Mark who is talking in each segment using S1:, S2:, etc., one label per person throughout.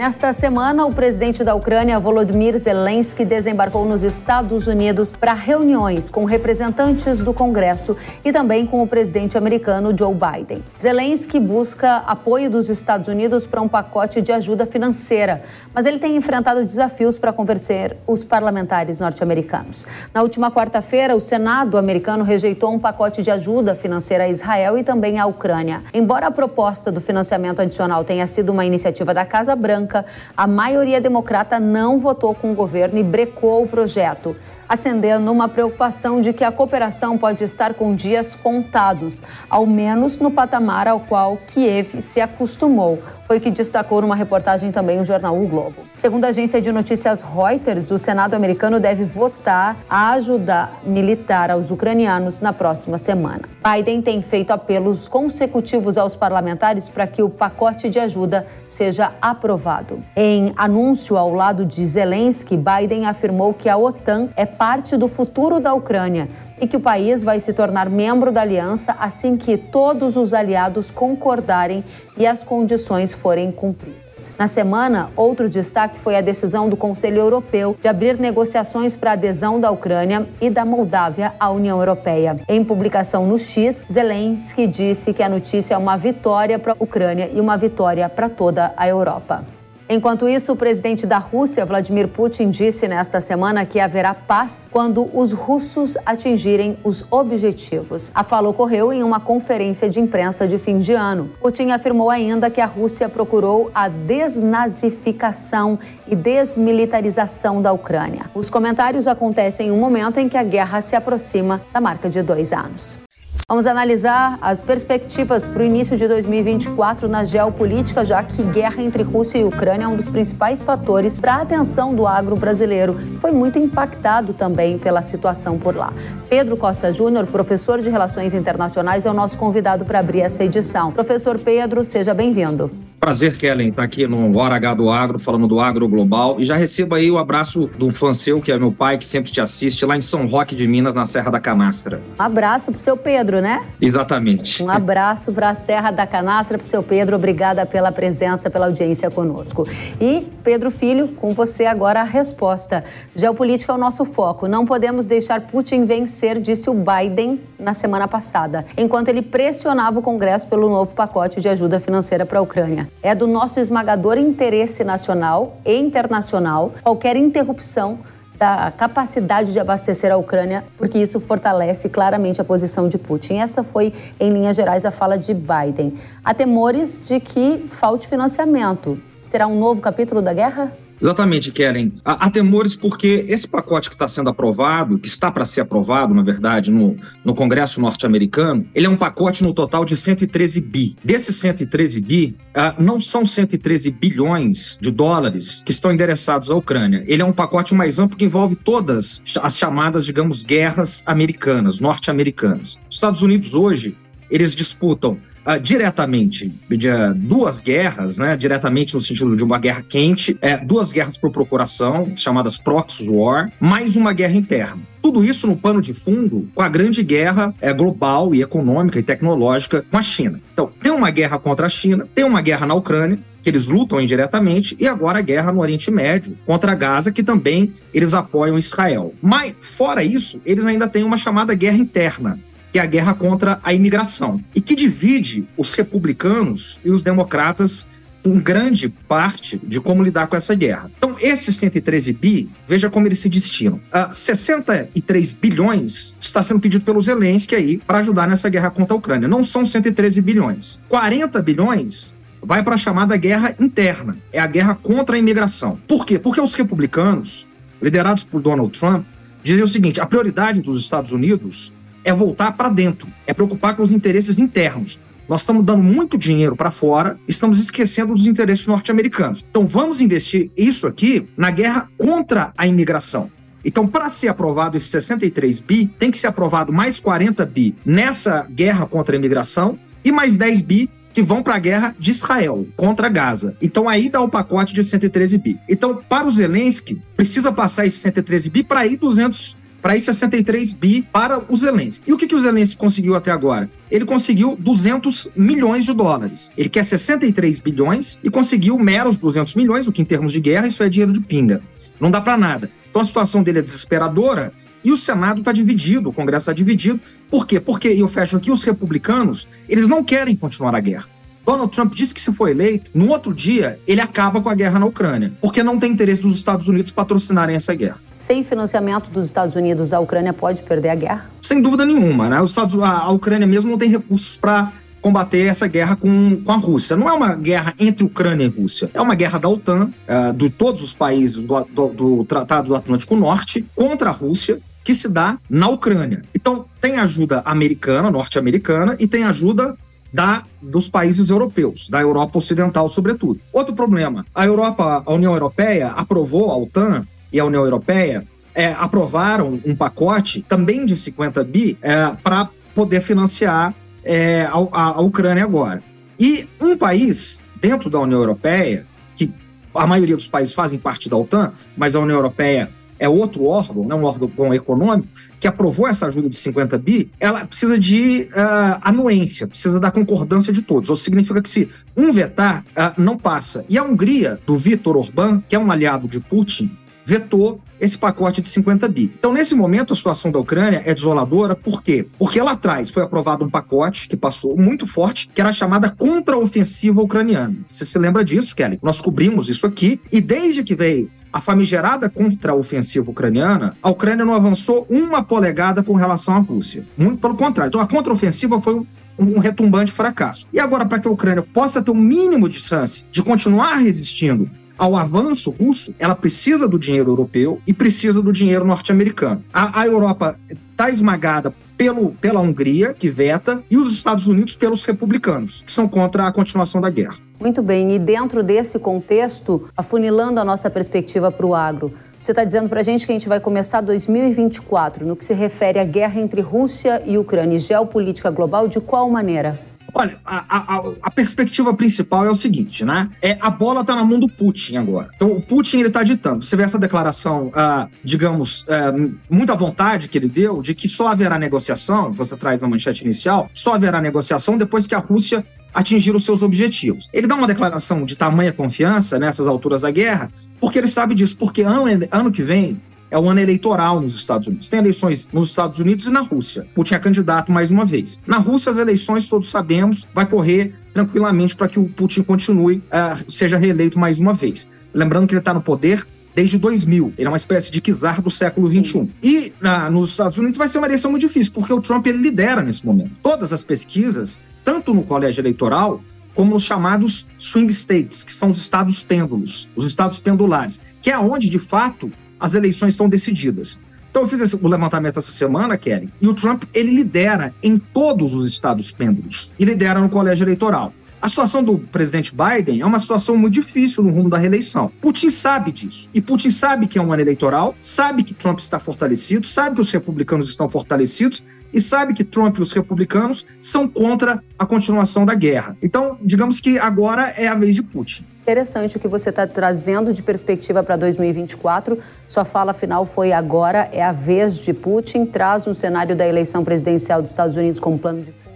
S1: Nesta semana, o presidente da Ucrânia, Volodymyr Zelensky, desembarcou nos Estados Unidos para reuniões com representantes do Congresso e também com o presidente americano Joe Biden. Zelensky busca apoio dos Estados Unidos para um pacote de ajuda financeira, mas ele tem enfrentado desafios para convencer os parlamentares norte-americanos. Na última quarta-feira, o Senado americano rejeitou um pacote de ajuda financeira a Israel e também à Ucrânia. Embora a proposta do financiamento adicional tenha sido uma iniciativa da Casa Branca, Branca, a maioria democrata não votou com o governo e brecou o projeto acendendo uma preocupação de que a cooperação pode estar com dias contados, ao menos no patamar ao qual Kiev se acostumou. Foi o que destacou numa reportagem também o jornal O Globo. Segundo a agência de notícias Reuters, o Senado americano deve votar a ajuda militar aos ucranianos na próxima semana. Biden tem feito apelos consecutivos aos parlamentares para que o pacote de ajuda seja aprovado. Em anúncio ao lado de Zelensky, Biden afirmou que a OTAN é parte do futuro da Ucrânia e que o país vai se tornar membro da aliança assim que todos os aliados concordarem e as condições forem cumpridas. Na semana, outro destaque foi a decisão do Conselho Europeu de abrir negociações para a adesão da Ucrânia e da Moldávia à União Europeia. Em publicação no X, Zelensky disse que a notícia é uma vitória para a Ucrânia e uma vitória para toda a Europa. Enquanto isso, o presidente da Rússia, Vladimir Putin, disse nesta semana que haverá paz quando os russos atingirem os objetivos. A fala ocorreu em uma conferência de imprensa de fim de ano. Putin afirmou ainda que a Rússia procurou a desnazificação e desmilitarização da Ucrânia. Os comentários acontecem em um momento em que a guerra se aproxima da marca de dois anos. Vamos analisar as perspectivas para o início de 2024 na geopolítica, já que guerra entre Rússia e Ucrânia é um dos principais fatores para a atenção do agro brasileiro. Foi muito impactado também pela situação por lá. Pedro Costa Júnior, professor de Relações Internacionais, é o nosso convidado para abrir essa edição. Professor Pedro, seja bem-vindo.
S2: Prazer, Kellen, estar tá aqui no Hora H do Agro, falando do agro global. E já recebo aí o abraço de um fã seu, que é meu pai, que sempre te assiste, lá em São Roque de Minas, na Serra da Canastra.
S1: Um abraço pro seu Pedro, né?
S2: Exatamente.
S1: Um abraço para a Serra da Canastra, pro seu Pedro. Obrigada pela presença, pela audiência conosco. E, Pedro Filho, com você agora a resposta. Geopolítica é o nosso foco. Não podemos deixar Putin vencer, disse o Biden na semana passada, enquanto ele pressionava o Congresso pelo novo pacote de ajuda financeira para a Ucrânia. É do nosso esmagador interesse nacional e internacional qualquer interrupção da capacidade de abastecer a Ucrânia, porque isso fortalece claramente a posição de Putin. Essa foi, em linhas gerais, a fala de Biden. Há temores de que falte financiamento. Será um novo capítulo da guerra?
S2: Exatamente, Keren. Há, há, temores porque esse pacote que está sendo aprovado, que está para ser aprovado, na verdade, no, no Congresso norte-americano, ele é um pacote no total de 113 bi. Desses 113 bi, uh, não são 113 bilhões de dólares que estão endereçados à Ucrânia. Ele é um pacote mais amplo que envolve todas as chamadas, digamos, guerras americanas, norte-americanas. Os Estados Unidos hoje, eles disputam Uh, diretamente de uh, duas guerras, né, diretamente no sentido de uma guerra quente, é, duas guerras por procuração, chamadas proxy war, mais uma guerra interna. Tudo isso no pano de fundo com a grande guerra é, global e econômica e tecnológica com a China. Então, tem uma guerra contra a China, tem uma guerra na Ucrânia, que eles lutam indiretamente, e agora a guerra no Oriente Médio contra Gaza, que também eles apoiam Israel. Mas, fora isso, eles ainda têm uma chamada guerra interna, que é a guerra contra a imigração, e que divide os republicanos e os democratas em grande parte de como lidar com essa guerra. Então, esses 113 bi, veja como eles se destinam. Uh, 63 bilhões está sendo pedido pelo Zelensky aí para ajudar nessa guerra contra a Ucrânia. Não são 113 bilhões. 40 bilhões vai para a chamada guerra interna. É a guerra contra a imigração. Por quê? Porque os republicanos, liderados por Donald Trump, dizem o seguinte: a prioridade dos Estados Unidos é voltar para dentro, é preocupar com os interesses internos. Nós estamos dando muito dinheiro para fora, estamos esquecendo dos interesses norte-americanos. Então vamos investir isso aqui na guerra contra a imigração. Então, para ser aprovado esse 63 bi, tem que ser aprovado mais 40 bi nessa guerra contra a imigração e mais 10 bi que vão para a guerra de Israel contra Gaza. Então aí dá o um pacote de 113 bi. Então, para o Zelensky, precisa passar esse 113 bi para ir 200 para ir 63 bi para o Zelensky. E o que, que o Zelensky conseguiu até agora? Ele conseguiu 200 milhões de dólares. Ele quer 63 bilhões e conseguiu meros 200 milhões, o que em termos de guerra isso é dinheiro de pinga. Não dá para nada. Então a situação dele é desesperadora e o Senado está dividido, o Congresso está dividido. Por quê? Porque, eu fecho aqui, os republicanos, eles não querem continuar a guerra. Donald Trump disse que se for eleito, no outro dia ele acaba com a guerra na Ucrânia, porque não tem interesse dos Estados Unidos patrocinarem essa guerra.
S1: Sem financiamento dos Estados Unidos, a Ucrânia pode perder a guerra?
S2: Sem dúvida nenhuma, né? Os Estados, a, a Ucrânia mesmo não tem recursos para combater essa guerra com, com a Rússia. Não é uma guerra entre Ucrânia e Rússia, é uma guerra da OTAN, uh, de todos os países do, do, do Tratado do Atlântico Norte, contra a Rússia, que se dá na Ucrânia. Então, tem ajuda americana, norte-americana, e tem ajuda da, dos países europeus, da Europa Ocidental, sobretudo. Outro problema: a Europa, a União Europeia aprovou a OTAN e a União Europeia é, aprovaram um pacote também de 50 bi é, para poder financiar é, a, a, Ucrânia agora. E um país dentro da União Europeia, que a maioria dos países fazem parte da OTAN, mas a União Europeia é outro órgão, né, um órgão econômico, que aprovou essa ajuda de 50 bi, ela precisa de uh, anuência, precisa da concordância de todos. Ou significa que se um vetar, uh, não passa. E a Hungria, do Viktor Orbán, que é um aliado de Putin, vetou esse pacote de 50 bi. Então, nesse momento, a situação da Ucrânia é desoladora, por quê? Porque lá atrás foi aprovado um pacote que passou muito forte, que era a chamada contraofensiva ucraniana. Você se lembra disso, Kelly? Nós cobrimos isso aqui, e desde que veio a famigerada contraofensiva ucraniana, a Ucrânia não avançou uma polegada com relação à Rússia. Muito pelo contrário. Então, a contraofensiva foi um retumbante fracasso. E agora, para que a Ucrânia possa ter um mínimo de chance de continuar resistindo ao avanço russo, ela precisa do dinheiro europeu e precisa do dinheiro norte-americano. A, a Europa está esmagada pelo, pela Hungria, que veta, e os Estados Unidos pelos republicanos, que são contra a continuação da guerra.
S1: Muito bem, e dentro desse contexto, afunilando a nossa perspectiva para o agro, você está dizendo para a gente que a gente vai começar 2024 no que se refere à guerra entre Rússia e Ucrânia e geopolítica global, de qual maneira?
S2: Olha, a, a, a, perspectiva principal é o seguinte, né? É, a bola está na mão do Putin agora. Então, o Putin, ele está ditando. Você vê essa declaração, uh, digamos, uh, muita vontade que ele deu de que só haverá negociação, você traz a manchete inicial, só haverá negociação depois que a Rússia atingir os seus objetivos. Ele dá uma declaração de tamanha confiança nessas alturas da guerra, porque ele sabe disso, porque ano, ano que vem é o ano eleitoral nos Estados Unidos. Tem eleições nos Estados Unidos e na Rússia. Putin é candidato mais uma vez. Na Rússia, as eleições, todos sabemos, vai correr tranquilamente para que o Putin continue, uh, seja reeleito mais uma vez. Lembrando que ele está no poder desde 2000. Ele é uma espécie de czar do século. 21. E na, nos Estados Unidos vai ser uma eleição muito difícil, porque o Trump ele lidera nesse momento. Todas as pesquisas, tanto no colégio eleitoral, como os chamados swing states, que são os estados pêndulos, os estados pendulares, que é onde, de fato, as eleições são decididas. Então eu fiz esse, o levantamento essa semana, Kelly, e o Trump ele lidera em todos os estados pêndulos e lidera no colégio eleitoral. A situação do presidente Biden é uma situação muito difícil no rumo da reeleição. Putin sabe disso. E Putin sabe que é um ano eleitoral, sabe que Trump está fortalecido, sabe que os republicanos estão fortalecidos e sabe que Trump e os republicanos são contra a continuação da guerra. Então, digamos que agora é a vez de Putin
S1: interessante o que você está trazendo de perspectiva para 2024. Sua fala final foi agora é a vez de Putin, traz um cenário da eleição presidencial dos Estados Unidos como plano de fundo.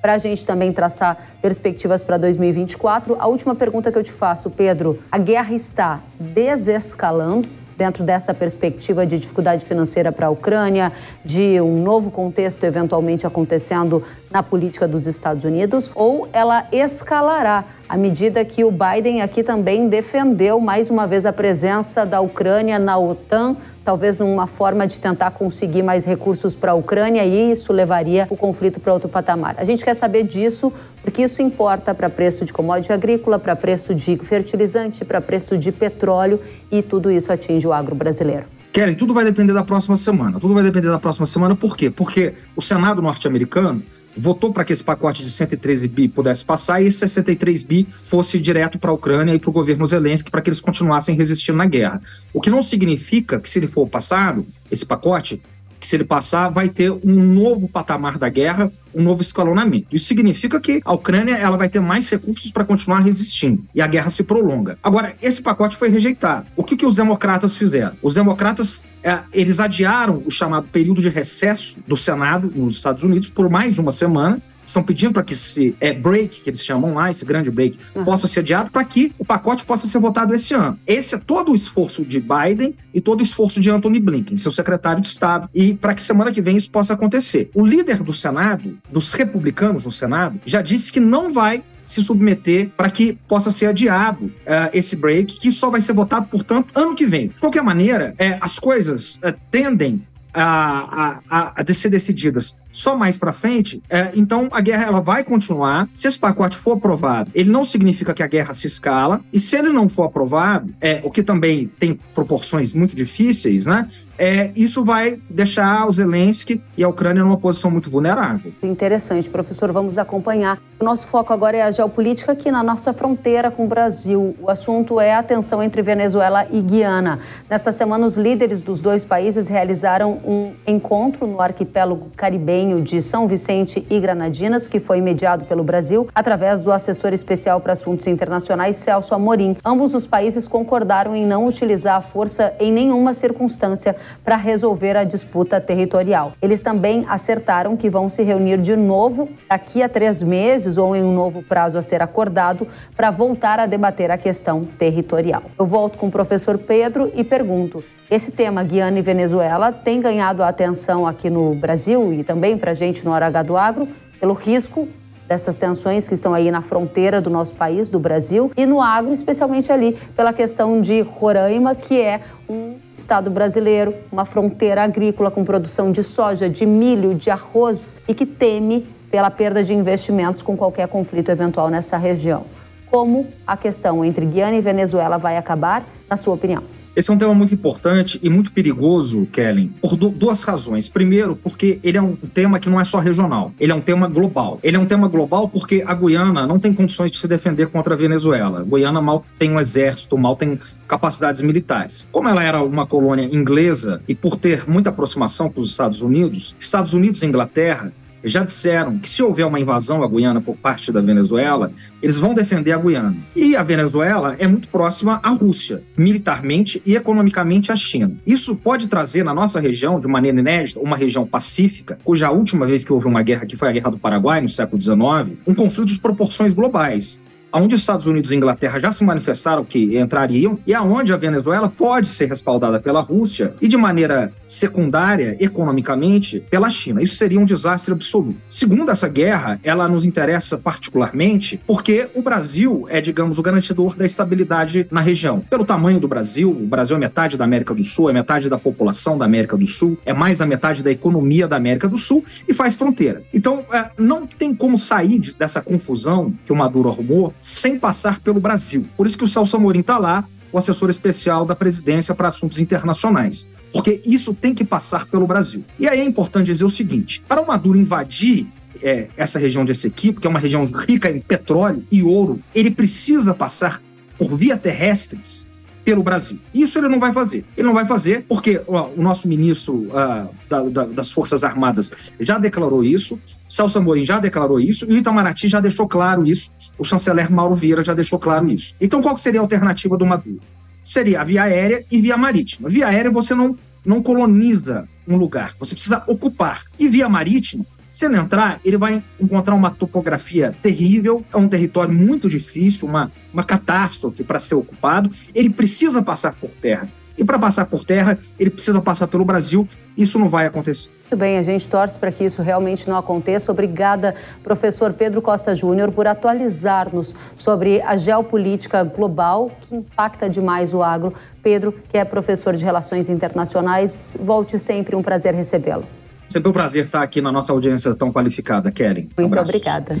S1: Para a gente também traçar perspectivas para 2024. A última pergunta que eu te faço, Pedro: a guerra está desescalando? Dentro dessa perspectiva de dificuldade financeira para a Ucrânia, de um novo contexto eventualmente acontecendo na política dos Estados Unidos, ou ela escalará à medida que o Biden aqui também defendeu mais uma vez a presença da Ucrânia na OTAN, talvez numa forma de tentar conseguir mais recursos para a Ucrânia e isso levaria o conflito para outro patamar. A gente quer saber disso porque isso importa para preço de commodity agrícola, para preço de fertilizante, para preço de petróleo e tudo isso atinge o agro brasileiro.
S2: Kelly, tudo vai depender da próxima semana. Tudo vai depender da próxima semana, por quê? Porque o Senado norte-americano votou para que esse pacote de 113 bi pudesse passar e esse 63 bi fosse direto para a Ucrânia e para o governo Zelensky para que eles continuassem resistindo na guerra. O que não significa que se ele for passado, esse pacote, que se ele passar vai ter um novo patamar da guerra um novo escalonamento. Isso significa que a Ucrânia ela vai ter mais recursos para continuar resistindo e a guerra se prolonga. Agora, esse pacote foi rejeitado. O que, que os democratas fizeram? Os democratas é, eles adiaram o chamado período de recesso do Senado nos Estados Unidos por mais uma semana estão pedindo para que esse é, break, que eles chamam lá, esse grande break, uhum. possa ser adiado para que o pacote possa ser votado esse ano. Esse é todo o esforço de Biden e todo o esforço de Anthony Blinken, seu secretário de Estado, e para que semana que vem isso possa acontecer. O líder do Senado, dos republicanos no Senado, já disse que não vai se submeter para que possa ser adiado uh, esse break, que só vai ser votado, portanto, ano que vem. De qualquer maneira, é, as coisas uh, tendem a, a, a, ser decididas só mais para frente, é, então a guerra ela vai continuar. Se esse pacote for aprovado, ele não significa que a guerra se escala, e se ele não for aprovado, é, o que também tem proporções muito difíceis, né? É, isso vai deixar o Zelensky e a Ucrânia numa posição muito vulnerável.
S1: Interessante, professor, vamos acompanhar. Nosso foco agora é a geopolítica aqui na nossa fronteira com o Brasil. O assunto é a tensão entre Venezuela e Guiana. Nesta semana, os líderes dos dois países realizaram um encontro no arquipélago caribenho de São Vicente e Granadinas, que foi mediado pelo Brasil através do assessor especial para assuntos internacionais Celso Amorim. Ambos os países concordaram em não utilizar a força em nenhuma circunstância para resolver a disputa territorial. Eles também acertaram que vão se reunir de novo daqui a três meses ou em um novo prazo a ser acordado para voltar a debater a questão territorial. Eu volto com o professor Pedro e pergunto. Esse tema, Guiana e Venezuela, tem ganhado atenção aqui no Brasil e também para a gente no Hora H do Agro, pelo risco dessas tensões que estão aí na fronteira do nosso país, do Brasil, e no agro, especialmente ali pela questão de Roraima, que é um estado brasileiro, uma fronteira agrícola com produção de soja, de milho, de arroz e que teme pela perda de investimentos com qualquer conflito eventual nessa região. Como a questão entre Guiana e Venezuela vai acabar, na sua opinião?
S2: Esse é um tema muito importante e muito perigoso, Kellen, por duas razões. Primeiro, porque ele é um tema que não é só regional, ele é um tema global. Ele é um tema global porque a Guiana não tem condições de se defender contra a Venezuela. A Guiana mal tem um exército, mal tem capacidades militares. Como ela era uma colônia inglesa e por ter muita aproximação com os Estados Unidos, Estados Unidos e Inglaterra já disseram que se houver uma invasão à Guiana por parte da Venezuela, eles vão defender a Guiana. E a Venezuela é muito próxima à Rússia, militarmente e economicamente à China. Isso pode trazer na nossa região, de maneira inédita, uma região pacífica, cuja última vez que houve uma guerra, que foi a Guerra do Paraguai, no século XIX, um conflito de proporções globais onde os Estados Unidos e Inglaterra já se manifestaram que entrariam e aonde a Venezuela pode ser respaldada pela Rússia e de maneira secundária, economicamente, pela China. Isso seria um desastre absoluto. Segundo essa guerra, ela nos interessa particularmente porque o Brasil é, digamos, o garantidor da estabilidade na região. Pelo tamanho do Brasil, o Brasil é metade da América do Sul, é metade da população da América do Sul, é mais da metade da economia da América do Sul e faz fronteira. Então, é, não tem como sair dessa confusão que o Maduro arrumou sem passar pelo Brasil. Por isso que o Celso Amorim está lá, o assessor especial da presidência para assuntos internacionais, porque isso tem que passar pelo Brasil. E aí é importante dizer o seguinte: para o Maduro invadir é, essa região de Essequibo, que é uma região rica em petróleo e ouro, ele precisa passar por via terrestres pelo Brasil. Isso ele não vai fazer. Ele não vai fazer porque ó, o nosso ministro uh, da, da, das Forças Armadas já declarou isso, Celso Amorim já declarou isso e o Itamaraty já deixou claro isso, o chanceler Mauro Vieira já deixou claro isso. Então qual seria a alternativa do Maduro? Seria a via aérea e via marítima. Via aérea você não, não coloniza um lugar, você precisa ocupar. E via marítima, se ele entrar, ele vai encontrar uma topografia terrível, é um território muito difícil, uma, uma catástrofe para ser ocupado. Ele precisa passar por terra. E para passar por terra, ele precisa passar pelo Brasil. Isso não vai acontecer.
S1: Muito bem, a gente torce para que isso realmente não aconteça. Obrigada, professor Pedro Costa Júnior, por atualizar-nos sobre a geopolítica global que impacta demais o agro. Pedro, que é professor de Relações Internacionais, volte sempre, um prazer recebê-lo.
S2: Sempre um prazer estar aqui na nossa audiência tão qualificada, Keren.
S1: Muito obrigada.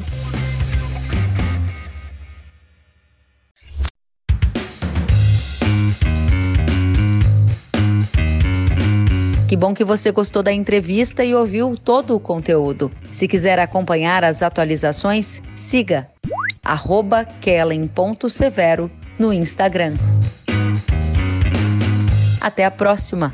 S1: Que bom que você gostou da entrevista e ouviu todo o conteúdo. Se quiser acompanhar as atualizações, siga kellen.severo no Instagram. Até a próxima!